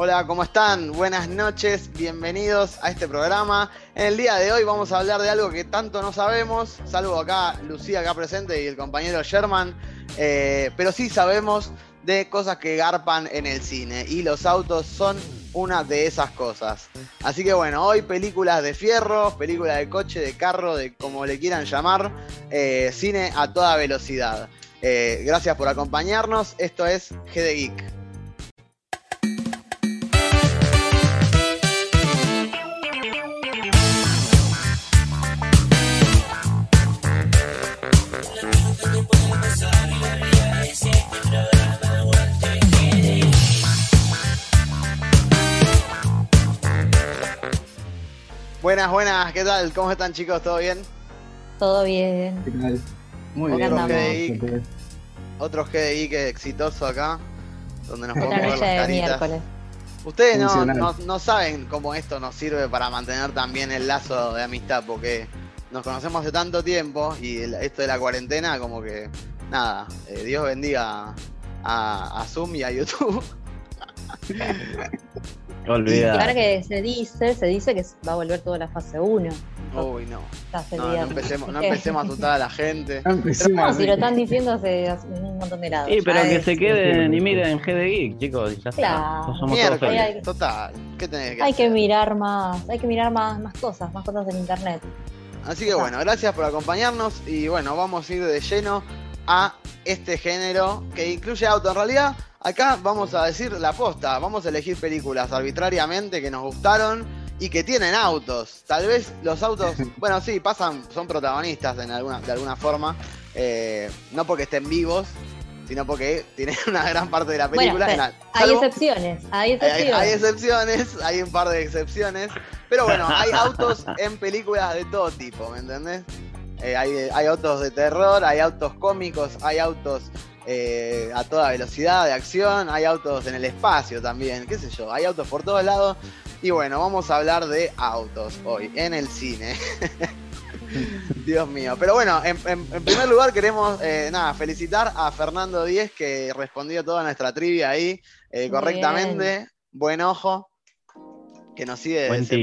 Hola, ¿cómo están? Buenas noches, bienvenidos a este programa. En el día de hoy vamos a hablar de algo que tanto no sabemos, salvo acá Lucía acá presente y el compañero Sherman, eh, pero sí sabemos de cosas que garpan en el cine y los autos son una de esas cosas. Así que bueno, hoy películas de fierro, películas de coche, de carro, de como le quieran llamar, eh, cine a toda velocidad. Eh, gracias por acompañarnos, esto es G de Geek. Buenas, buenas, ¿qué tal? ¿Cómo están chicos? ¿Todo bien? Todo bien. ¿Qué tal? Muy bien. andamos. GDI, otro GDI que exitoso acá, donde nos podemos ver las caritas. Ustedes no, Funcional. no- no saben cómo esto nos sirve para mantener también el lazo de amistad, porque nos conocemos hace tanto tiempo y el- esto de la cuarentena, como que, nada, eh, Dios bendiga a, a Zoom y a YouTube. Y ahora Olvida. que se dice, se dice que va a volver toda la fase 1. Uy, no. No, no empecemos, no empecemos a asustar a la gente. No, si lo están diciendo hace, hace un montón de lados. Sí, pero que se queden y miren G de Geek, chicos. Ya. Claro. Somos todos Miércoles, felices. Hay- total. ¿Qué tenés que Hay que mirar más, hay que mirar más, más cosas, más cosas en internet. Así que bueno, gracias por acompañarnos y bueno, vamos a ir de lleno a este género que incluye auto. En realidad, acá vamos a decir la posta, vamos a elegir películas arbitrariamente que nos gustaron y que tienen autos. Tal vez los autos, bueno, sí, pasan, son protagonistas en alguna, de alguna forma, eh, no porque estén vivos, sino porque tienen una gran parte de la Bueno, película. la- hay salvo- excepciones, hay hay, excepciones. hay excepciones, hay un par de excepciones, pero bueno, hay autos en películas de todo tipo, ¿me entendés? Eh, hay, hay autos de terror, hay autos cómicos, hay autos eh, a toda velocidad de acción, hay autos en el espacio también, qué sé yo, hay autos por todos lados. Y bueno, vamos a hablar de autos hoy, en el cine. Dios mío. Pero bueno, en, en- en primer lugar queremos eh, nada, felicitar a Fernando Díez que respondió toda nuestra trivia ahí eh, correctamente. Buen ojo. Que nos sigue desde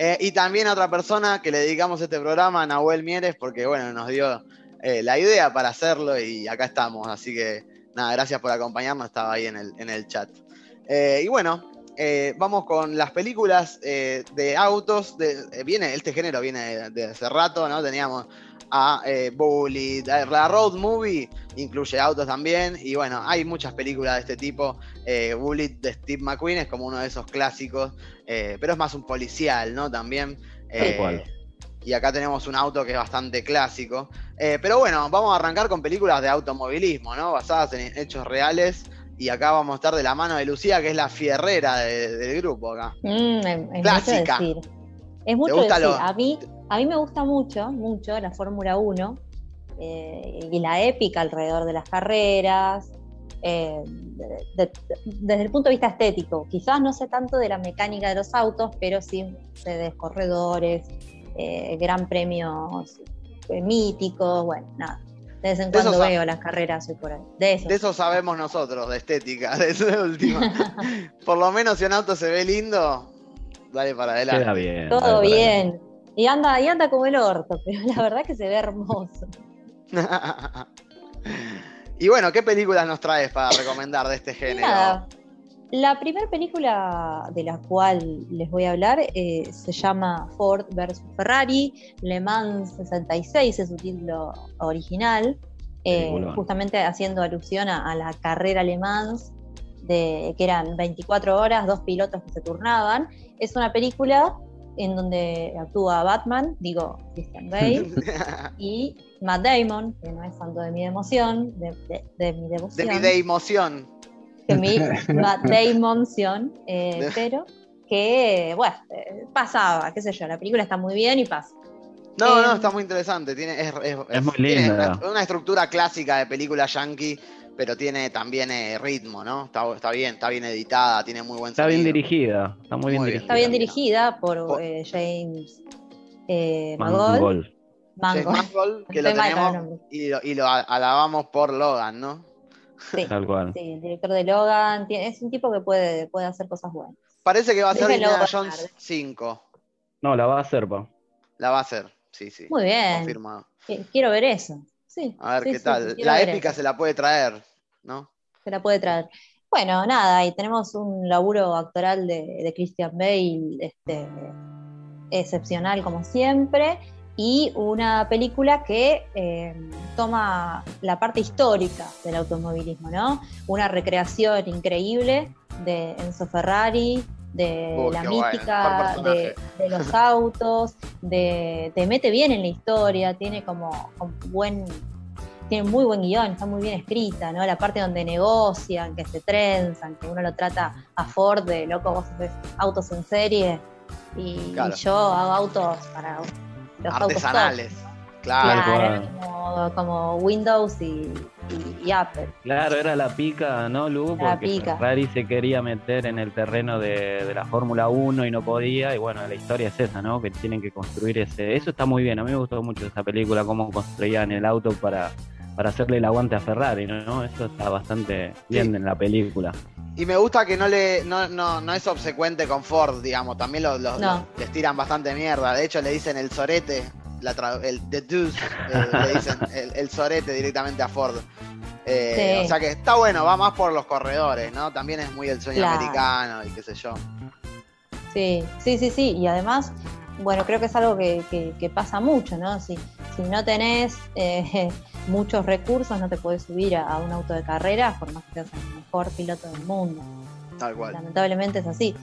Eh, y también a otra persona que le dedicamos este programa, Nahuel Mieres, porque bueno, nos dio eh, la idea para hacerlo y acá estamos. Así que nada, gracias por acompañarnos, estaba ahí en el, en el chat. Eh, y bueno, vamos con las películas de autos. De, viene, este género viene de, de hace rato, ¿no? Teníamos a eh, Bullet, la Road Movie incluye autos también. Y bueno, hay muchas películas de este tipo. Eh, Bullet de Steve McQueen es como uno de esos clásicos, eh, pero es más un policial, ¿no? También. eh, cual. y acá tenemos un auto que es bastante clásico. Eh, pero bueno, vamos a arrancar con películas de automovilismo, ¿no? Basadas en hechos reales. Y acá vamos a estar de la mano de Lucía, que es la fierrera de- del grupo acá. Mm, es, es Clásica. mucho decir. Es mucho gusta decir. lo- A, mí, a mí me gusta mucho, mucho la Fórmula 1 eh, y la épica alrededor de las carreras. eh, de- de- desde el punto de vista estético, quizás no sé tanto de la mecánica de los autos, pero sí sé de corredores, eh, gran premios eh, míticos, bueno, nada. De vez en De cuando a- veo las carreras hoy por hoy. De eso. De eso sabemos nosotros, de estética, de eso de última. Por lo menos si un auto se ve lindo, dale para adelante. Queda bien. Todo bien. Y anda, y anda como el orto, pero la verdad que se ve hermoso. y bueno, ¿qué películas nos traes para recomendar de este género? nada, la primera película de la cual les voy a hablar eh, se llama Ford vs Ferrari, Le Mans 66 es su título original, eh, justamente haciendo alusión a, a la carrera Le Mans, de, que eran 24 horas, dos pilotos que se turnaban. Es una película en donde actúa Batman, digo Christian Bale, y Matt Damon, que no es santo de mi emoción, de, de- de mi de devoción mi de emoción. que mi Matt Damonción, eh, pero que, bueno, eh, pasaba, qué sé yo, la película está muy bien y pasa. No, Eh, no, está muy interesante. Tiene, es, es- Es muy tiene linda. una, una estructura clásica de película yankee, pero tiene también eh, ritmo, ¿no? Está, está bien, está bien editada, tiene muy buen Está bien dirigida. Está muy bien Muy bien. dirigida. Está bien dirigida por Por- eh, James eh, Mangold. Mangold. James Mangold. Mangold, que lo Estoy tenemos y lo, y lo a- alabamos por Logan, ¿no? Sí, Tal cual. sí, el director de Logan, tiene- es un tipo que puede, puede hacer cosas buenas. Parece que va a ser Indiana. Jones 5. No, la va a hacer, pa. La va a hacer, sí, sí. Muy bien, Confirmado. Qui- quiero ver eso. Sí, A ver sí, qué sí, tal. La épica se la puede traer, ¿no? se la puede traer. Bueno, nada, y tenemos un laburo actoral de, de Christian Bale este, excepcional como siempre, y una película que eh, toma la parte histórica del automovilismo, ¿no? Una recreación increíble de Enzo Ferrari, de Uy, la bueno, mejor de, de los autos, de, te mete bien en la historia, tiene como, como buen tiene muy buen guion, está muy bien escrita, ¿no? La parte donde negocian, que se trenzan, que uno lo trata a Ford de loco, vos haces autos en serie y, yo hago autos para los Artesanales. autos Claro. Claro, como, como Windows y, y- y Apple. Claro, era la pica, ¿no, Lu? La Porque pica. Ferrari se quería meter en el terreno de, de la Fórmula 1 y no podía. Y bueno, la historia es esa, ¿no? Que tienen que construir ese. Eso está muy bien. A mí me gustó mucho esa película, cómo construían el auto para, para hacerle el aguante a Ferrari, ¿no? Eso está bastante bien Sí. en la película. Y me gusta que no le no, no, no es obsecuente con Ford, digamos. También lo- lo- No. lo- les tiran bastante mierda. De hecho, le dicen el sorete, la tra- el the deuce, eh, le dicen el, el sorete directamente a Ford. Eh, Sí. O sea que está bueno, va más por los corredores, ¿no? También es muy el sueño Claro. americano y qué sé yo. Sí, sí, sí, sí. Y además, bueno, creo que es algo que, que- que pasa mucho, ¿no? Si, si no tenés eh, muchos recursos, no te puedes subir a, a un auto de carreras, por más que seas el mejor piloto del mundo. Tal cual. Lamentablemente es así.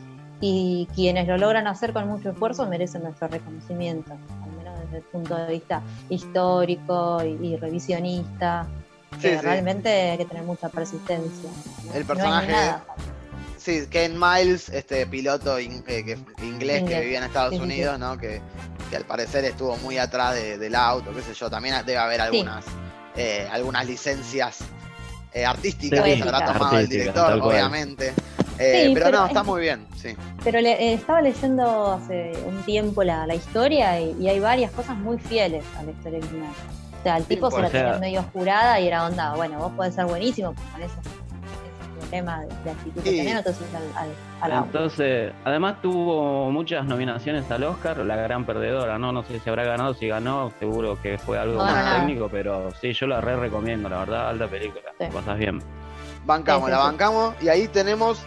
Y quienes lo logran hacer con mucho esfuerzo merecen nuestro reconocimiento, desde el punto de vista histórico y, y revisionista. Sí, que sí. realmente hay que tener mucha persistencia. ¿no? El No personaje- nada. Sí, Ken Miles, este piloto in- eh, que- inglés que vivía en Estados Sí, sí, sí. Unidos, ¿no? Que, que al parecer estuvo muy atrás de- del auto, qué sé yo. También debe haber algunas, eh, algunas licencias eh, artísticas Sí, que habrá tomado el director, cual. Eh, Sí, pero, pero no, es- está muy bien, sí. Pero le- eh, estaba leyendo hace un tiempo la, la historia y, y hay varias cosas muy fieles a la historia original. O sea, el tipo se la tenía medio jurada y era onda, bueno, vos podés ser buenísimo pero con ese problema de, de actitud que Sí. tenés, subís al, al. Entonces, además tuvo muchas nominaciones al Oscar, la gran perdedora, ¿no? No sé si habrá ganado, si ganó, seguro que fue algo No, más no, no. técnico, pero sí, yo la re recomiendo, la verdad, alta película, Sí. pasas bien. Bancamos, Sí, sí, la sí. bancamos. Y ahí tenemos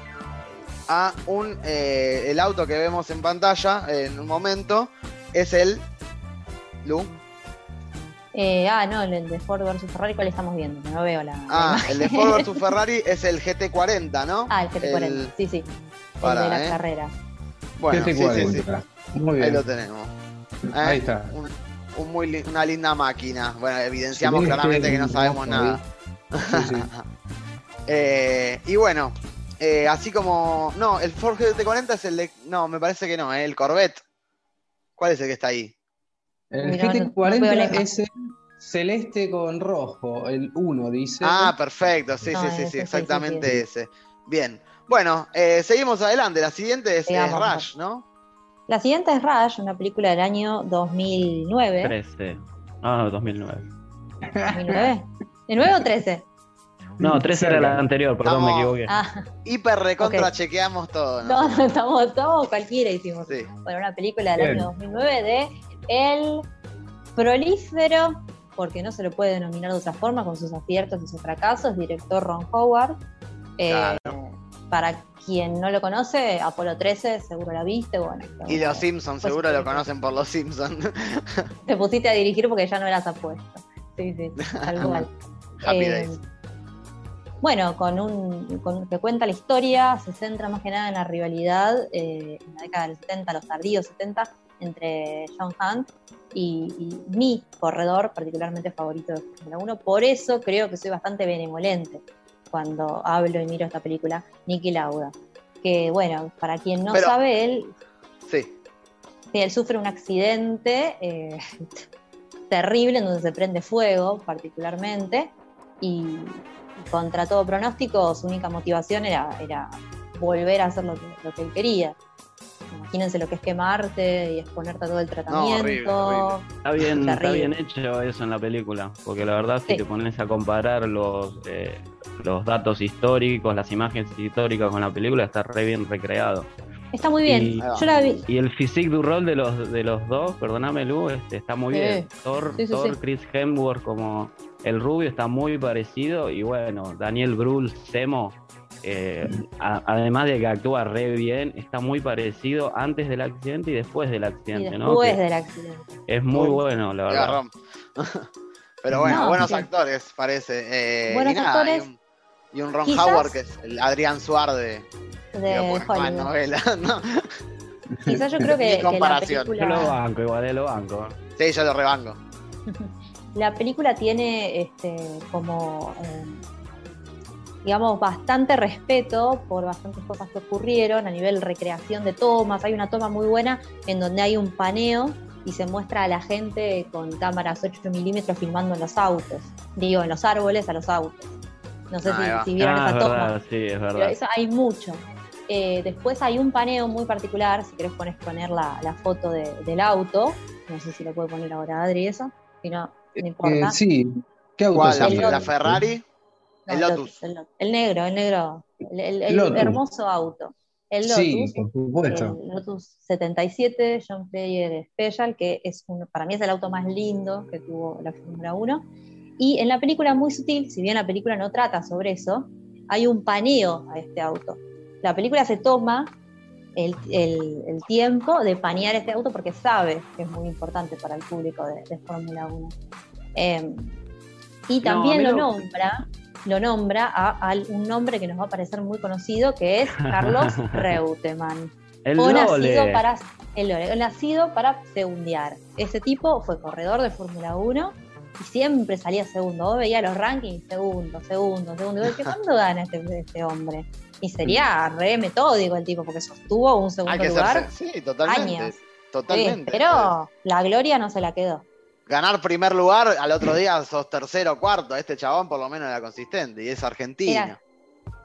a un. eh, el auto que vemos en pantalla en un momento es el. Lu. Eh, ah, no, el de Ford versus Ferrari, ¿cuál estamos viendo? No veo la. la Ah, el de Ford vs Ferrari es el GT40, ¿no? Ah, el GT40, el- sí, sí. Pará, el de las eh. carreras. Bueno, sí, sí, sí. GT40. Muy Ahí bien. lo tenemos. Eh, Ahí está. un- un muy li- una linda máquina. Bueno, evidenciamos Sí, claramente que no sabemos nada. Sí, sí. Eh, y bueno, eh, así como. No, el Ford GT40 es el de. No, me parece que no, eh, el Corvette. ¿Cuál es el que está ahí? El Mira, no- no veo la GT40 imagen. es el celeste con rojo, el 1 dice. Ah, perfecto, sí, No, sí, ese, sí, sí, sí, sí, exactamente sí. ese. Bien. Bueno, eh, seguimos adelante. La siguiente es, es Sigamos. Rush, ¿no? La siguiente es Rush, una película del año 2009. 13. Ah, no, 2009. ¿2009? ¿De 9 o 13? No, 13 era la anterior, perdón, me equivoqué. Ah, Hiper recontra chequeamos todo, ¿no? no, no, estamos, estamos cualquiera hicimos. Sí. Bueno, una película del Bien. año 2009 de El Prolífero, porque no se lo puede denominar de otra forma, con sus aciertos y sus fracasos, director Ron Howard. Eh, Para quien no lo conoce, Apolo 13, seguro la viste. Bueno, Y los Simpsons, Pues seguro lo conocen por los Simpsons. te pusiste a dirigir porque ya no eras apuesto. Sí, sí, tal cual. Happy Eh, Days. Bueno, con un con, que cuenta la historia, se centra más que nada en la rivalidad eh, en la década del 70, los tardíos 70, entre John Hunt y, y mi corredor particularmente favorito de Fórmula 1. Por eso creo que soy bastante benevolente cuando hablo y miro esta película, Nicky Lauda. Que bueno, para quien no Pero- sabe, él Sí. Él sufre un accidente eh, terrible en donde se prende fuego particularmente y contra todo pronóstico su única motivación era, era volver a hacer lo que, lo que él quería. Imagínense lo que es quemarte y exponerte a todo el tratamiento. horrible. Está bien, está bien hecho eso en la película, porque la verdad si Sí. te pones a comparar los, eh, los datos históricos, las imágenes históricas con la película, está re bien recreado. Está muy bien. Y- Yo la vi. Y el physique du rol de los, de los dos, perdóname Lu, este, está muy Sí. bien. Thor, Sí, sí, Thor, sí. Chris Hemsworth como el rubio está muy parecido y bueno, Daniel Brühl, Semo, eh, a- además de que actúa re bien, está muy parecido antes del accidente y después del Y accidente, ¿no? después del accidente. Es muy Uy, bueno, la verdad. garrón. Pero bueno, No, buenos actores, parece. Eh, Buenos y nada, actores. Y un, y un Ron Quizás- Howard, que es el Adrián Suar de, De Hollywood. novela, ¿no? Quizás yo creo que, que la comparación. Yo lo banco, igual eh, lo banco. Sí, yo lo rebanco. la película tiene este, como, eh, digamos, bastante respeto por bastantes cosas que ocurrieron a nivel recreación de tomas. Hay una toma muy buena en donde hay un paneo y se muestra a la gente con cámaras 8 milímetros filmando en los autos. Digo, en los árboles a los autos. No sé va. si, si vieron Ah, esa es toma. verdad, sí, es Pero verdad. eso hay mucho. Eh, después hay un paneo muy particular, si querés pones poner la, la foto de- del auto, no sé si lo puede poner ahora Adri eso, si no, no importa. Eh, sí. ¿Qué auto ¿Cuál? es La. Ferrari. No, el Lotus. el, Lotus, el negro, el negro, el, el- el Lotus. hermoso auto. El Lotus, Sí, por supuesto. el Lotus 77 John Player Special, que es un- para mí es el auto más lindo que tuvo la Fórmula 1. Y en la película muy sutil, si bien la película no trata sobre eso, hay un paneo a este auto. La película se toma el, el- el tiempo de panear este auto porque sabe que es muy importante para el público de, de Fórmula 1. Eh, y también lo lo- nombra, lo nombra a, a un nombre que nos va a parecer muy conocido, que es Carlos Reutemann. El Fue Lole. nacido para el Lole, nacido para segundear. Ese tipo fue corredor de Fórmula 1 y siempre salía segundo. Vos veías los rankings, segundo, segundo, segundo. Decías, ¿cuándo gana este, este hombre? Y sería re metódico el tipo, porque sostuvo un Hay segundo que lugar ser. Sí, totalmente. años. Sí, Totalmente. pero la gloria no se la quedó. Ganar primer lugar, al otro día sos tercero o cuarto. Este chabón por lo menos era consistente y es argentino. Era-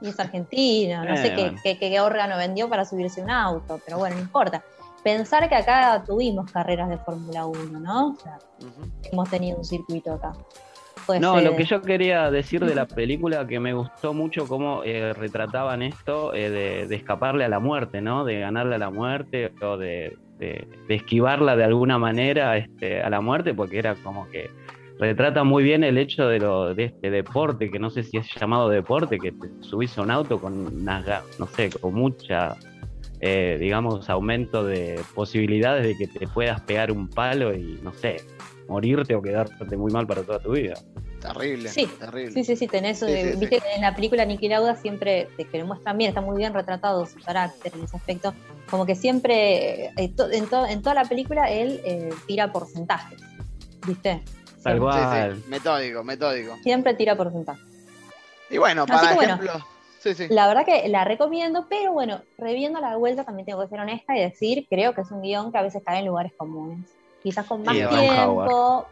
Y es argentino, no Eh, sé qué, bueno. qué- qué órgano vendió para subirse un auto, pero bueno, no importa. Pensar que acá tuvimos carreras de Fórmula 1, ¿no? O sea, hemos tenido un circuito acá. Pues, No, eh, lo que yo quería decir de la película que me gustó mucho cómo eh, retrataban esto eh, de, de escaparle a la muerte, ¿no? De ganarle a la muerte o de, de- de esquivarla de alguna manera este, a la muerte, porque era como que retrata muy bien el hecho de, lo, de este deporte, que no sé si es llamado deporte, que te subís a un auto con unas, ga- no sé, con mucha, eh, digamos, aumento de posibilidades de que te puedas pegar un palo y, no sé, morirte o quedarte muy mal para toda tu vida. Terrible. Sí, terrible. Sí, sí, sí, tenés. Sí, eh, sí, Viste que en la película Niki Lauda siempre, te- que lo muestran bien, está muy bien retratado su carácter en ese aspecto. Como que siempre, eh, to- en, to- en toda la película, él eh, tira porcentajes. ¿Viste? Tal cual. sí, Metódico, metódico. siempre tira porcentajes. Y bueno, Así para bueno. ejemplo. Sí, sí. La verdad que la recomiendo, pero bueno, reviendo la vuelta también tengo que ser honesta y decir, creo que es un guion que a veces cae en lugares comunes. Quizás con más Sí, tiempo,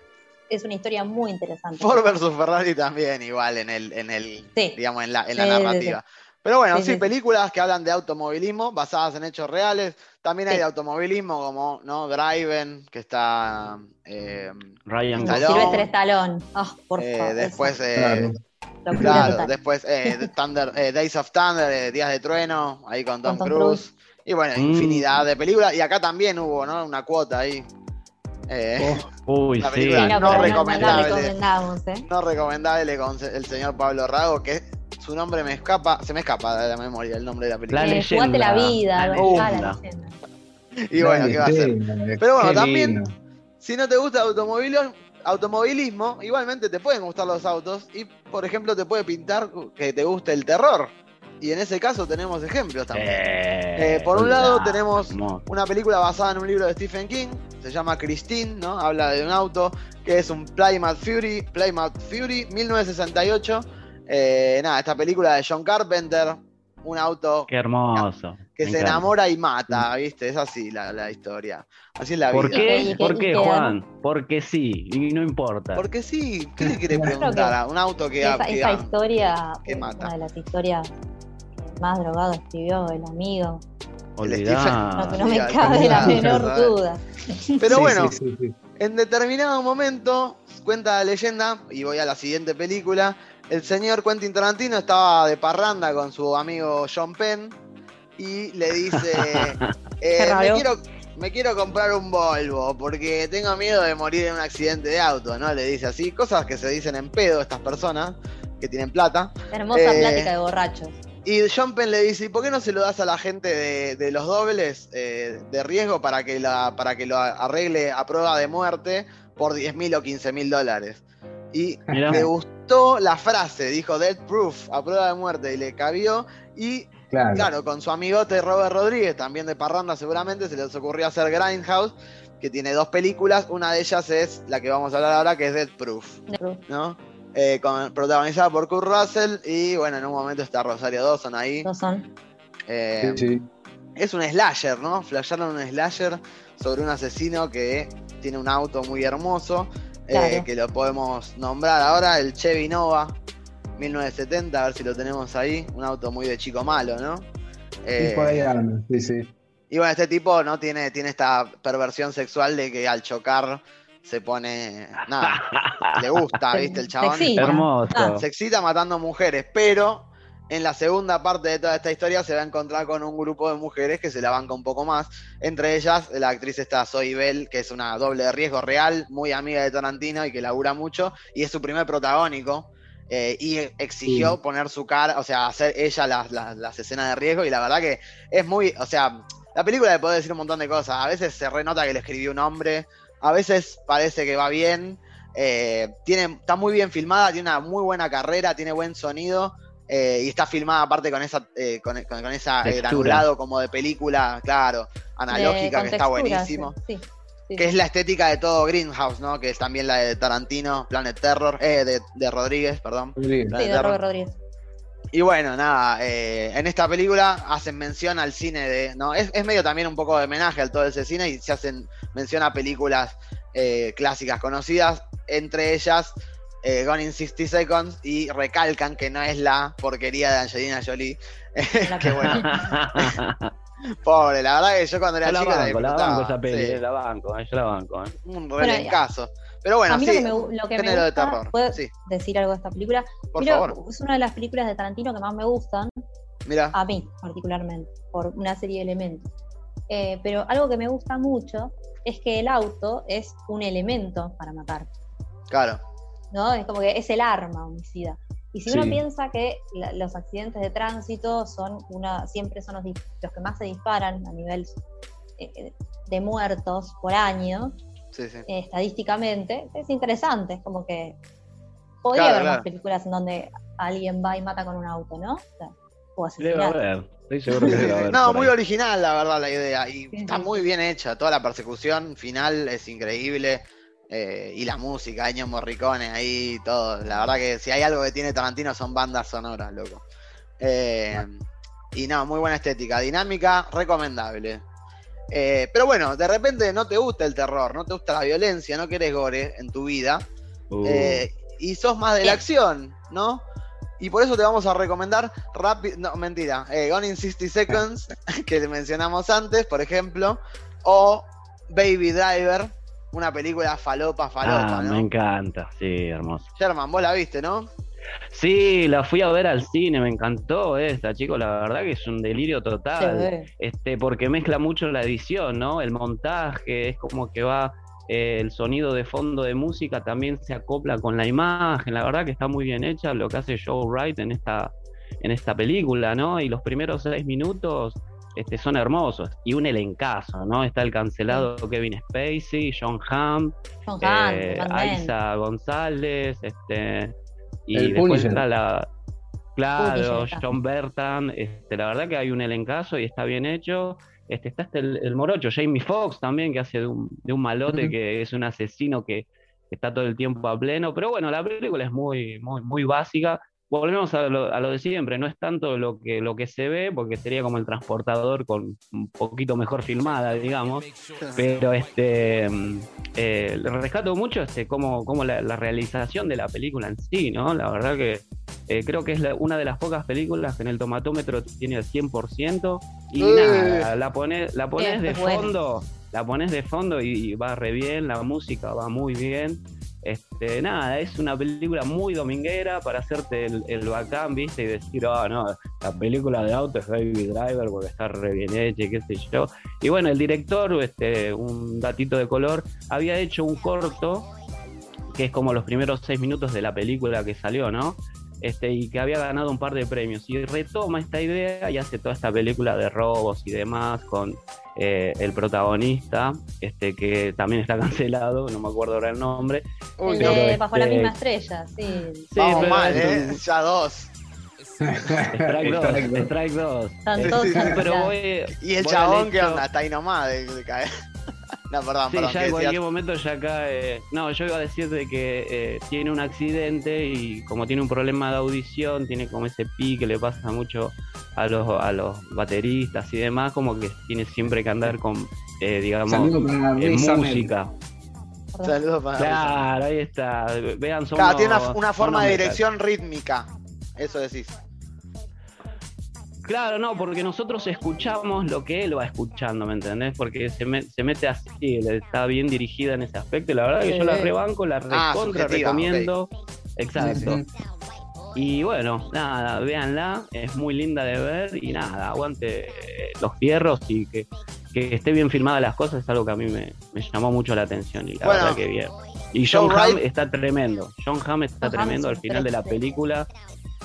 es una historia muy interesante. Ford versus Ferrari también, igual en el, en el, Sí. digamos, en la, en la Sí, sí, narrativa. Pero bueno, Sí, sí, sí, sí. películas que hablan de automovilismo basadas en hechos reales. También hay Sí. de automovilismo como, ¿no? Driven, que está eh, Ryan Stallone. Silvestre Stallone. Ah, por eh, favor. después, eh, Claro. después eh, Thunder, eh, Days of Thunder, eh, Días de Trueno, ahí con Tom, Con Tom Cruise. Y bueno, Mm. infinidad de películas. Y acá también hubo, ¿no? Una cuota ahí. Eh, Oh, Uy, sí. no, recomendable. No, recomendamos, ¿eh? no recomendable con el señor Pablo Rago, que su nombre me escapa, se me escapa de la memoria el nombre de la película. La Eh, leyenda. jugate la vida, La ¿verdad? La leyenda. leyenda. Y bueno, ¿qué va a hacer? Pero bueno, qué también- lindo. Si no te gusta automovilismo, automovilismo, igualmente te pueden gustar los autos y, por ejemplo, te puede pintar que te guste el terror. Y en ese caso tenemos ejemplos también. Eh, Eh, por un lado la- tenemos hermoso. una película basada en un libro de Stephen King, se llama Christine, ¿no? Habla de un auto que es un Plymouth Fury, Plymouth Fury 1968. Eh, nada, esta película de John Carpenter, un auto Qué hermoso. que Me se encanta. enamora y mata, ¿viste? Es así la, la historia. Así es la ¿Por vida. Qué? ¿Por qué, Juan? Porque sí, y no importa. Porque sí, ¿qué le quiere Creo que preguntar a un auto que, Esa, que- esa historia, que mata. una de las historias más drogado escribió el amigo. Olvidá. No, no me Olvidá, cabe la olvidá, menor olvidá. duda. Pero Sí, bueno, sí, sí, sí. en determinado momento, cuenta la leyenda, y voy a la siguiente película, el señor Quentin Tarantino estaba de parranda con su amigo John Penn y le dice, eh, me, quiero, me quiero comprar un Volvo porque tengo miedo de morir en un accidente de auto, ¿no? Le dice así, cosas que se dicen en pedo estas personas que tienen plata. Hermosa Eh, plática de borrachos. Y John Penn le dice, ¿y por qué no se lo das a la gente de, de los dobles eh, de riesgo para que, la, para que lo arregle a prueba de muerte por 10 mil o 15 mil dólares? Y Mirá. le gustó la frase, dijo Dead Proof, a prueba de muerte, y le cabió. Y Claro. claro, con su amigote Robert Rodríguez, también de Parranda seguramente, se les ocurrió hacer Grindhouse, que tiene dos películas, una de ellas es la que vamos a hablar ahora, que es Dead Proof. ¿no? Eh, con- protagonizada por Kurt Russell y bueno, en un momento está Rosario Dawson ahí. No son. Eh, Sí, sí. Es un slasher, ¿no? Flasharon un slasher sobre un asesino que tiene un auto muy hermoso, eh, que lo podemos nombrar ahora, el Chevy Nova 1970, a ver si lo tenemos ahí, un auto muy de chico malo, ¿no? Eh, Sí, por ahí anda, sí, sí. y bueno, este tipo no tiene, tiene esta perversión sexual de que al chocar se pone. Nada, le gusta, ¿viste? El chabón. Sexy. Hermoso. Ah, Se excita matando mujeres, pero en la segunda parte de toda esta historia se va a encontrar con un grupo de mujeres que se la banca un poco más. Entre ellas, la actriz está Zoe Bell, que es una doble de riesgo real, muy amiga de Tarantino y que labura mucho, y es su primer protagónico. eh, y exigió Sí. poner su cara, o sea, hacer ella las, las- las escenas de riesgo, y la verdad que es muy, o sea, la película le puede decir un montón de cosas. A veces se renota que le escribió un hombre, a veces parece que va bien, eh, tiene, está muy bien filmada, tiene una muy buena carrera, tiene buen sonido. eh, y está filmada aparte con esa eh, con, con- con esa eh, granulado como de película, claro, analógica, de- que está buenísimo. Sí, sí, Que sí. es la estética de todo Greenhouse, ¿no? Que es también la de Tarantino, Planet Terror, eh, de, de Rodríguez, perdón. Rodríguez. Sí, de Robert Rodríguez. Y bueno, nada, eh, en esta película hacen mención al cine de. ¿no? Es, es medio también un poco de homenaje al todo ese cine y se hacen mención a películas eh, clásicas conocidas, entre ellas eh, Gone in 60 Seconds, y recalcan que no es la porquería de Angelina Jolie. La que bueno, pobre, la verdad que yo cuando era Yo la chico la banco, la banco esa peli, sí, la banco, eh, yo la banco. eh. un relencazo. Pero bueno, a mí sí, lo que me, lo que me género de gusta, terror. ¿puedo Sí, decir algo de esta película? por favor. es una de las películas de Tarantino que más me gustan, Mira, a mí particularmente, por una serie de elementos. Eh, pero algo que me gusta mucho es que el auto es un elemento para matar, claro. ¿no? Es como que es el arma homicida. Y si uno piensa que la- los accidentes de tránsito son una, siempre son los, que más se disparan a nivel eh, de muertos por año, Sí, sí. eh, estadísticamente, es interesante, es como que podría Claro, haber más películas en donde alguien va y mata con un auto, ¿no? O, sea, o Debe asesinar. haber, estoy seguro que debe haber. No, muy ahí. original, la verdad, la idea. Y Sí, está sí. muy bien hecha. Toda la persecución final es increíble. eh, y la música, Ennio Morricone ahí, todo. La verdad que si hay algo que tiene Tarantino son bandas sonoras, loco. Eh, y no, muy buena estética. Dinámica, recomendable. Eh, pero bueno, de repente no te gusta el terror, no te gusta la violencia, no querés gore en tu vida. Uh, Eh, y sos más de la acción, ¿no? Y por eso te vamos a recomendar rápido, no, mentira, eh, Gone in 60 Seconds, que mencionamos antes, por ejemplo, o Baby Driver, una película falopa, falopa, ah, ¿no? me encanta, sí, hermoso. Sherman, vos la viste, ¿no? Sí, la fui a ver al cine, me encantó esta, chicos, la verdad que es un delirio total. Sí. este, porque mezcla mucho la edición, ¿no? El montaje, es como que va eh, el sonido de fondo de música también se acopla con la imagen, la verdad que está muy bien hecha lo que hace Joe Wright en esta, en esta película, ¿no? Y los primeros seis minutos este, son hermosos, y un elencazo, ¿no? Está el cancelado Kevin Spacey, John Hamm, John eh, González, este, y El después Punisher. está la... Claro, Punisher. John Bertan, este, la verdad que hay un elencazo y está bien hecho. Este, está este el, el morocho, Jamie Foxx también, que hace de un, de un malote que es un asesino que, que está todo el tiempo a pleno. Pero bueno, la película es muy, muy, muy básica. Volvemos a lo, a lo, de siempre, no es tanto lo que, lo que se ve, porque sería como el transportador con un poquito mejor filmada, digamos, pero este eh, rescato mucho este, como, como la, realización de la película en sí, ¿no? La verdad que eh, creo que es una de las pocas películas que en el tomatómetro tiene el 100% y nada, la pones, la pones de fondo, la pones de fondo y va re bien, la música va muy bien. Este, nada, es una película muy dominguera para hacerte el, el bacán, ¿viste? Y decir, oh, no, la película de auto es Baby Driver porque está re bien hecha y qué sé yo. Y bueno, el director, este, un datito de color, había hecho un corto que es como los primeros seis minutos de la película que salió, ¿no? Este, y que había ganado un par de premios. Y retoma esta idea y hace toda esta película de robos y demás con eh, el protagonista, este, que también está cancelado, no me acuerdo ahora el nombre. el de Bajo la este, misma estrella, sí. sí Vamos mal, ¿eh? Ya dos. Strike 2, Strike 2. y el chabón que onda, está ahí nomás de, de caer. No, perdón, sí, ya en cualquier momento ya cae. No, yo iba a decir de que eh, tiene un accidente y como tiene un problema de audición, tiene como ese pi que le pasa mucho a los, a los bateristas y demás, como que tiene siempre que andar con, eh, digamos, música. Saludos para Claro, ahí está. Vean, son claro, tiene una, forma de dirección rítmica. Eso decís. Claro, no, porque nosotros escuchamos lo que él va escuchando, ¿me entendés? Porque se, se mete así, está bien dirigida en ese aspecto. Y la verdad que yo la rebanco, la ah, recontra recomiendo. Exacto. Y bueno, nada, véanla, es muy linda de ver y nada, aguante los fierros y que, esté bien filmada las cosas es algo que a mí me, llamó mucho la atención y la verdad que bien. Y John Hamm está tremendo, John Hamm está tremendo al final de la película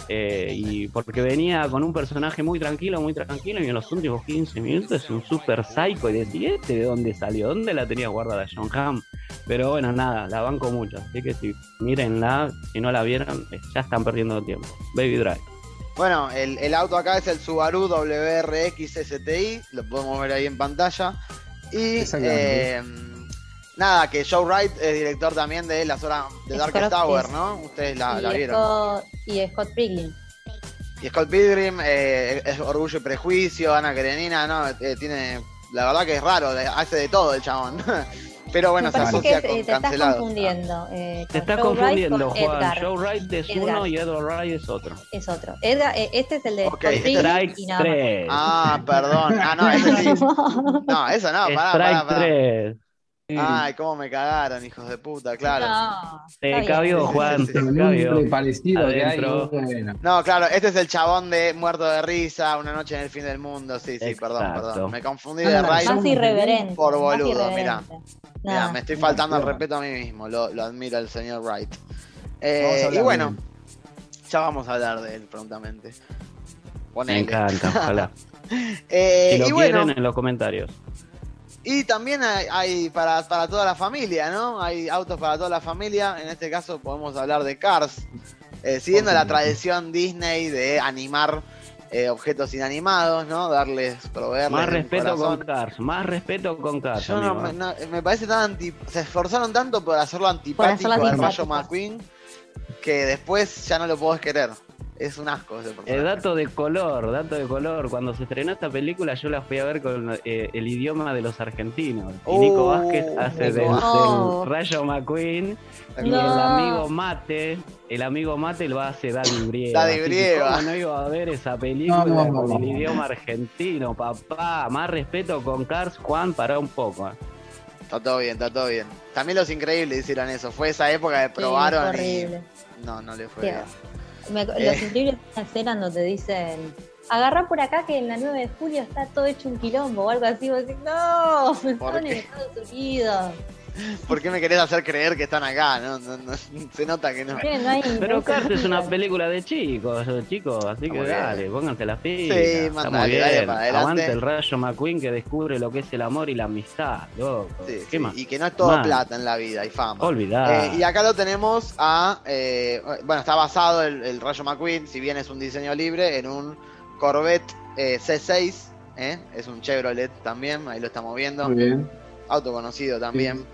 eh, y porque venía con un personaje muy tranquilo, muy tranquilo, y en los últimos 15 minutos es un super psycho. Y decía, ¿este de dónde salió? ¿Dónde la tenía guardada John Hamm? Pero bueno, nada, la banco mucho. Así que si mírenla, si no la vieron, eh, ya están perdiendo tiempo. Baby Drive. Bueno, el, auto acá es el Subaru WRX STI, lo podemos ver ahí en pantalla. Y eh, nada, que Joe Wright es director también de las horas de Dark Tower, ¿no? Ustedes la, vieron y Scott Pilgrim. Y Scott Pilgrim eh, es Orgullo y Prejuicio, Ana Karenina, ¿no? Eh, tiene. La verdad que es raro, hace de todo el chabón. Pero bueno, se asocia que, con te estás confundiendo. Eh, te estás confundiendo, Juan. Joe Wright es uno y Edward Wright es otro. Es otro. Edgar, eh, este es el de okay. Strike y nada 3. Ah, perdón. Ah, no, ese sí. No, eso no, pará, Strike pará, pará. 3. Ay, cómo me cagaron, hijos de puta, claro. No, te cabió, Juan, te cabió. parecido que hay, No, claro, este es el chabón de Muerto de Risa, Una noche en el fin del mundo. Sí, sí, perdón, perdón. Me confundí de raíz. Más irreverente. Por boludo, mira. Mira, me estoy faltando el respeto a mí mismo, lo, lo admiro el señor Wright. Eh, y bueno, ya vamos a hablar de él prontamente. Me encanta, ojalá. eh, si lo y quieren bueno, en los comentarios. Y también hay, para, toda la familia, ¿no? Hay autos para toda la familia. En este caso podemos hablar de Cars. Eh, siguiendo la tradición Disney de animar eh, objetos inanimados, ¿no? Darles, proveerles. Más respeto con Cars, más respeto con Cars. Yo no, me, parece tan anti, Se esforzaron tanto por hacerlo antipático al Rayo McQueen que después ya no lo puedo querer. Es un asco ese El dato de color, dato de color. Cuando se estrenó esta película, yo la fui a ver con eh, el idioma de los argentinos. y Nico uh, Vázquez hace del, Rayo McQueen. Y el amigo Mate, el amigo Mate lo hace Daddy Brieva. Daddy Brieva. ¿Cómo no iba a ver esa película con el idioma argentino, papá? Más respeto con Cars, Juan, para un poco. ¿eh? Está todo bien, está todo bien. También los increíbles hicieron eso. Fue esa época que probaron y. No, no le fue bien. Me, Los eh. increíbles escena donde dicen, agarrá por acá que en la 9 de julio está todo hecho un quilombo o algo así. Vos decís, no, están en Estados Unidos. ¿Por qué me querés hacer creer que están acá? No, se nota que no. Pero Cars es una película de chicos, chicos, así que dale, pónganse la fila. Sí, Está muy bien. Aguante el rayo McQueen que descubre lo que es el amor y la amistad, loco. ¿Qué más? Y que no es todo plata en la vida y fama. Olvidar. Eh, y acá lo tenemos a. Eh, bueno, está basado el, el, rayo McQueen, si bien es un diseño libre, en un Corvette eh, C6. Es un Chevrolet también, ahí lo estamos viendo. Muy bien. Auto conocido también.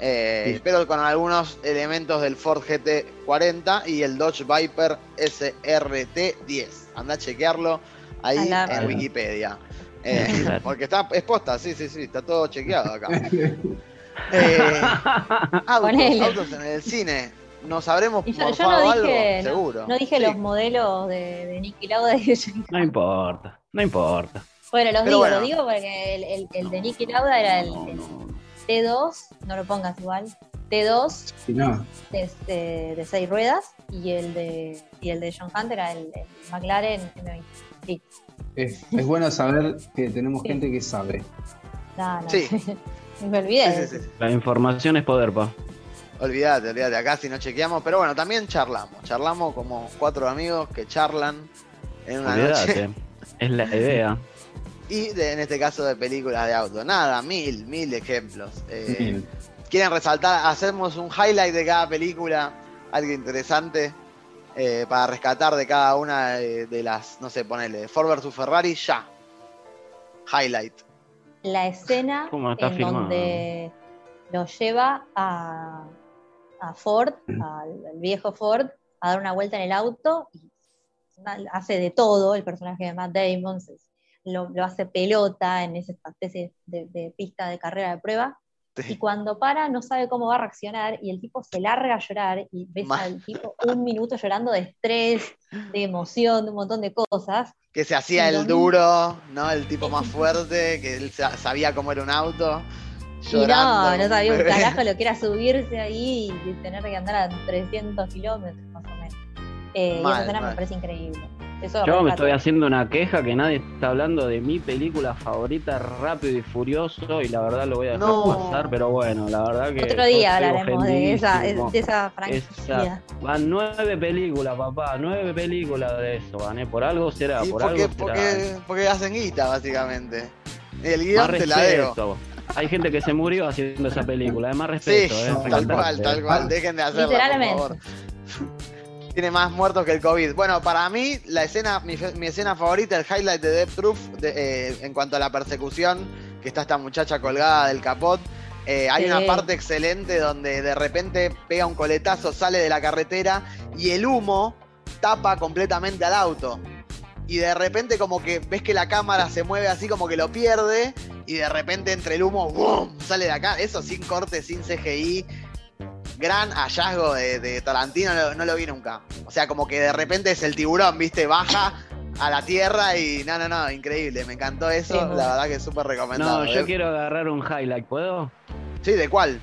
Eh, Sí. Pero con algunos elementos del Ford GT40 y el Dodge Viper SRT10. Anda a chequearlo ahí en Wikipedia. Eh, porque está, es posta, sí, sí, sí, está todo chequeado acá. Eh, autos, autos en el cine. ¿Nos habremos Y yo, yo no algo? dije, no, Seguro. no dije Sí. los modelos de, de Nicky Lauda y de No importa, no importa. Bueno, los Pero digo, bueno. lo digo porque el, el- el de Nicky Lauda era el, No, el no. T2, no lo pongas igual, T2 Si no, de, de, de seis ruedas y el de y el de John Hunter era el, el McLaren M20. Sí, es, es bueno saber que tenemos Sí. gente que sabe. no, no. Sí. Me olvidé. Sí, sí, sí. La información es poder, pa. Olvídate, olvídate, acá si no chequeamos, pero bueno, también charlamos, charlamos como cuatro amigos que charlan en una noche Olvídate. Es la idea. y de- en este caso de películas de auto. Nada, mil, mil ejemplos. Eh. Quieren resaltar, hacemos un highlight de cada película, algo interesante eh, para rescatar de cada una de, de las, no sé, ponele, Ford vs Ferrari, ya. Highlight. La escena ¿Cómo está en filmado? donde lo lleva a, a Ford, al, al viejo Ford, a dar una vuelta en el auto y hace de todo el personaje de Matt Damon, se- lo, lo hace pelota en esa especie de, de pista de carrera de prueba. Y cuando para no sabe cómo va a reaccionar y el tipo se larga a llorar y ves al tipo un minuto llorando de estrés, de emoción, de un montón de cosas. Que se hacía el duro, ¿no? El tipo más fuerte, que él sa- sabía cómo era un auto. Y no, llorando no sabía un carajo lo que era subirse ahí y tener que andar a 300 kilómetros más o menos. Eh, y esa escena mal. me parece increíble. Eso Yo me estoy haciendo una queja que nadie está hablando de mi película favorita, Rápido y Furioso, y la verdad lo voy a dejar No. pasar, pero bueno, la verdad que. Otro día hablaremos de esa, de esa franquicia. Esa- Van nueve películas, papá, nueve películas de eso, van, ¿eh? Por algo será, por porque, algo será. porque, porque hacen guita, básicamente. El guion te la debo. Hay gente que se murió haciendo esa película, además Sí, respeto, ¿eh? tal cual, tal ¿eh? cual. Dejen de hacerlo, por favor. Tiene más muertos que el COVID. Bueno, para mí, la escena, mi, mi escena favorita, el highlight de Death Proof, de, eh, en cuanto a la persecución, que está esta muchacha colgada del capot. Eh, hay Sí. una parte excelente donde de repente pega un coletazo, sale de la carretera y el humo tapa completamente al auto. Y de repente como que ves que la cámara se mueve así como que lo pierde y de repente entre el humo ¡boom! sale de acá. Eso sin corte, sin CGI. Gran hallazgo de, de Tarantino, no, no lo vi nunca. O sea, como que de repente es el tiburón, ¿viste? Baja a la tierra y no, no, no, increíble. Me encantó eso, Sí, la verdad que es súper recomendado. No, yo ¿eh? quiero agarrar un highlight, ¿puedo? Sí, ¿de cuál?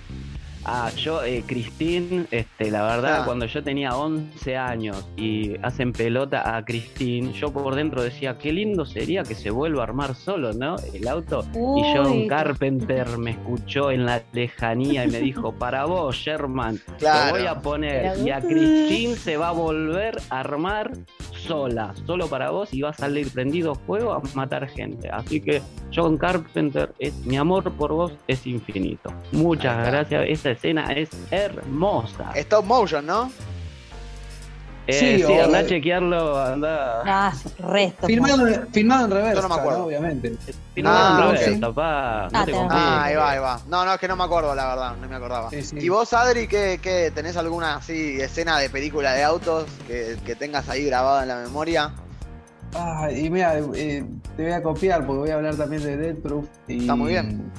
Ah, yo, eh, Christine, este, la verdad, Ah. cuando yo tenía 11 años y hacen pelota a Christine, yo por dentro decía, qué lindo sería que se vuelva a armar solo, ¿no? El auto. y John Uy, Carpenter me escuchó en la lejanía y me dijo, para vos, Sherman, Claro. lo voy a poner. Y a Christine se va a volver a armar sola, solo para vos, y va a salir prendido fuego a matar gente. Así que John Carpenter, es, mi amor por vos es infinito. Muchas gracias, esa escena es hermosa. Stop motion, ¿no? Eh, Sí, sí, o- anda a chequearlo, anda. Ah, resto. Filmado, filmado en reversa, Yo no me acuerdo. obviamente. Ah, no, ok. papá, no Ah, te. Ah, ahí va, ahí va. No, no, es que no me acuerdo, la verdad, no me acordaba. Sí, sí. ¿Y vos, Adri, qué, qué- tenés alguna así escena de película de autos que, que tengas ahí grabada en la memoria? Ah, y mira, eh, te voy a copiar porque voy a hablar también de Death Proof. Y, Está muy bien.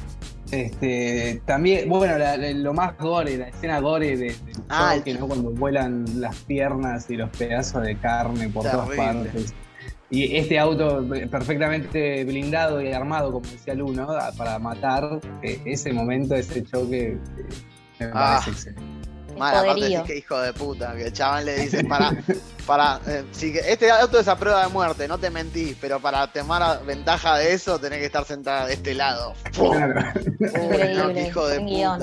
Este, también, bueno, la- la- lo más gore, la escena gore de, de Ah, choque, ¿no? Cuando vuelan las piernas y los pedazos de carne por todas partes. Y este auto perfectamente blindado y armado, como decía Lu, ¿no? Ah, Para matar, eh, ese momento, ese choque, eh, me Ah. parece excelente. Mal, aparte decís que hijo de puta, que el chaval le dice para, para, eh, si que- este auto es a prueba de muerte, no te mentís, pero para tomar ventaja de eso tenés que estar sentada de este lado. ¡Pum! Claro. Uy, no, hijo de guion.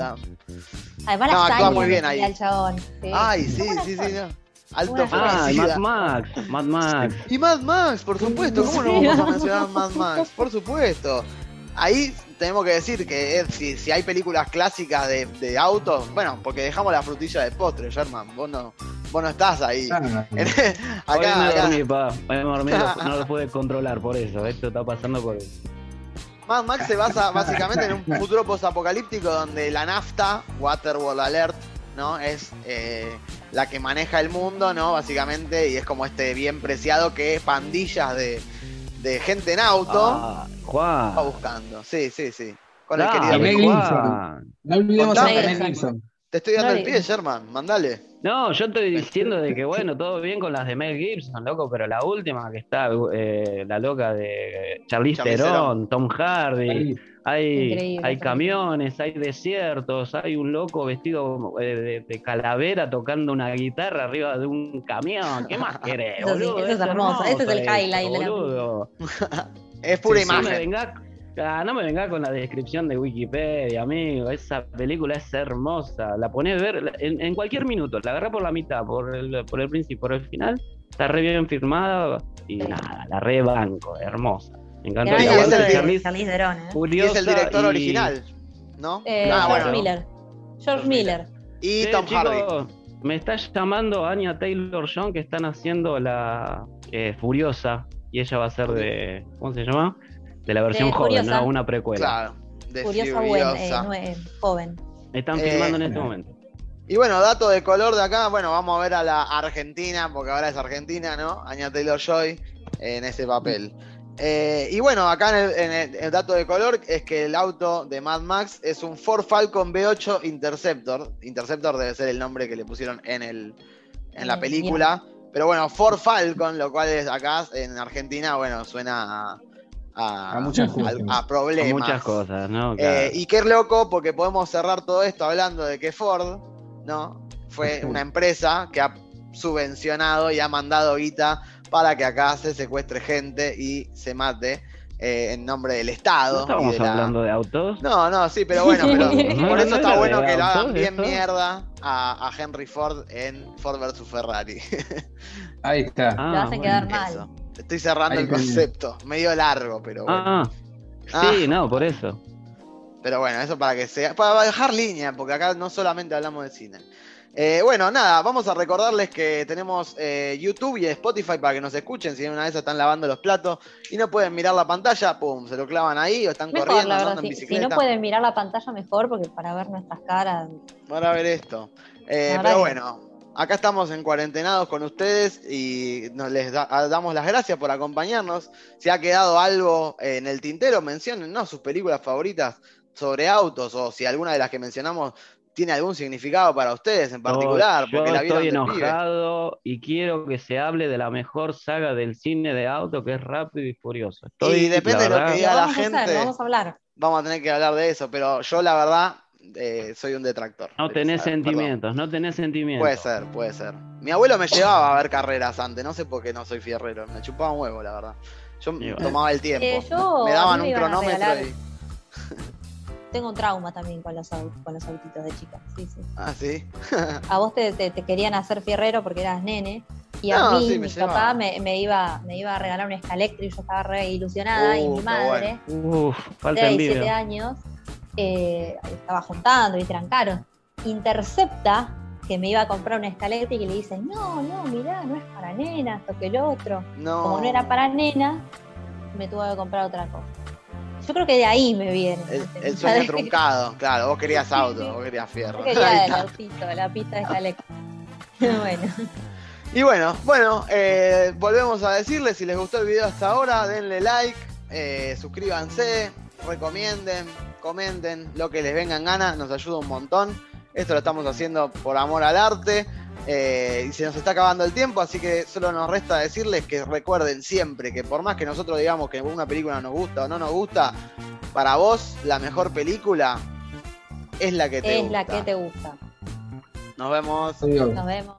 Además, No, actúa muy bien ahí. el chabón. sí. Ay, sí, sí, sí, no. Alto. Ah, Mad. Max, Mad Max. Y Mad Max, por supuesto, ¿cómo no vamos a mencionar Mad Max? Por supuesto. Ahí tenemos que decir que eh, si, si hay películas clásicas de, de autos, bueno, porque dejamos la frutilla de postre, Sherman, vos no, vos no estás ahí. Ah, no. Hoy acá, me acá. dormí, pa. Hoy me dormí, no, no lo pude controlar por eso. Esto está pasando por. Mad Max se basa básicamente en un futuro post-apocalíptico donde la nafta, Waterworld Alert, ¿no? Es eh, la que maneja el mundo, ¿no? Básicamente, y es como este bien preciado que pandillas de, de gente en auto Ah, va Juan. buscando. Sí, sí, sí. Con el querido. No olvidemos a Gibson. Te estoy dando No el pie, Sherman, mandale. No, yo estoy diciendo de que bueno, todo bien con las de Mel Gibson, loco, pero la última que está, eh, la loca de Charlize Theron, Tom Hardy, hay, Increíble, hay camiones, hay desiertos, hay un loco vestido eh, de, de calavera tocando una guitarra arriba de un camión. ¿Qué más querés, Eso sí, boludo? eso es hermoso, ese es el highlight de la boludo. Es pura imagen. Ah, no me vengas con la descripción de Wikipedia, amigo. Esa película es hermosa. La ponés a ver en, en cualquier minuto. La agarré por la mitad, por el, por el principio, por el final. Está re bien firmada y nada, la re banco, hermosa. Me encantó. Gran Y Y es el Charlize, Theron, ¿eh? Es Furiosa el director y- original, ¿no? Eh, ah, George bueno. Miller. George Miller. Y Tom Hardy. me está llamando Anya Taylor John que están haciendo la eh, Furiosa y ella va a ser de. ¿Cómo se llama? De la versión De joven. ¿no? Una precuela. Claro, de Curiosa, buena, eh, Furiosa. nue- joven. Están Eh, filmando en este momento. Y bueno, dato de color de acá, bueno, vamos a ver a la Argentina, porque ahora es Argentina, ¿no? Anya Taylor Joy en ese papel. Eh, y bueno, acá en, el, en el- el dato de color es que el auto de Mad Max es un Ford Falcon V8 Interceptor. Interceptor debe ser el nombre que le pusieron en, el, en la Eh, película. Pero bueno, Ford Falcon, lo cual es acá en Argentina, bueno, suena a, a, A muchas cosas. a- a problemas. Muchas cosas, ¿no? Eh, y qué loco, porque podemos cerrar todo esto hablando de que Ford, ¿no? Fue una empresa que ha subvencionado y ha mandado guita para que acá se secuestre gente y se mate eh, en nombre del ¿No Estado. y estábamos de la- hablando de autos? No, no, sí, pero bueno, pero No, por no eso está bueno que lo hagan bien esto. mierda a, a Henry Ford en Ford vs Ferrari. Ahí está. Ah, Te hacen bueno. quedar mal. Eso. Estoy cerrando Ahí el concepto, medio largo, pero bueno. Ah, Ah. sí, no, por eso. Pero bueno, eso para que sea. Para dejar línea, porque acá no solamente hablamos de cine. Eh, bueno, nada, vamos a recordarles que tenemos eh, YouTube y Spotify para que nos escuchen. Si una vez están lavando los platos y no pueden mirar la pantalla, pum, se lo clavan ahí o están Mejor, corriendo, la andando verdad. en Si, no pueden mirar la pantalla, mejor, porque para ver nuestras caras. Para ver esto. Eh, pero bueno, acá estamos en cuarentenados con ustedes y nos les da- damos las gracias por acompañarnos. Si ha quedado algo eh, en el tintero, mencionen ¿no? sus películas favoritas sobre autos o si alguna de las que mencionamos tiene algún significado para ustedes en particular, yo porque la estoy enojado y quiero que se hable de la mejor saga del cine de auto que es Rápido y Furioso. Estoy, Y depende de lo que diga la vamos a hacer, gente. vamos a hablar. Vamos a tener que hablar de eso, pero yo la verdad eh, soy un detractor. No tenés perdón. sentimientos, no tenés sentimientos. Puede ser, puede ser. Mi abuelo me llevaba a ver carreras antes, no sé por qué no soy fierrero, me chupaba un huevo, la verdad. Yo bueno. tomaba el tiempo. Eh, yo- me daban un cronómetro y. Tengo un trauma también con los, con los autitos de chicas. Sí, sí. Ah, sí. A vos te, te- te querían hacer fierrero porque eras nene. Y a No, mí, sí, mi llevaba. papá me, me iba, me iba a regalar un Scalectri y yo estaba re ilusionada. y Uh, mi qué madre, Uf, falta de 17 envidia. años, eh, estaba juntando y eran caros. Intercepta que me iba a comprar un Scalectri y le dice, no, no, mirá, no es para nena, esto que el otro. No. Como no era para nena, me tuve que comprar otra cosa. Yo creo que de ahí me viene. El, ¿viste? el sueño truncado, claro. Vos querías auto, sí. vos querías fierro. Yo quería Ahí el está. autito, la pista de Scalectri. bueno. Y bueno, bueno, eh, volvemos a decirles, si les gustó el video hasta ahora, denle like, eh, suscríbanse, recomienden, comenten lo que les venga en gana, nos ayuda un montón. Esto lo estamos haciendo por amor al arte. eh, y se nos está acabando el tiempo, así que solo nos resta decirles que recuerden siempre que por más que nosotros digamos que una película nos gusta o no nos gusta, para vos la mejor película es la que te es gusta. la que te gusta. Nos vemos. Adiós. Nos vemos.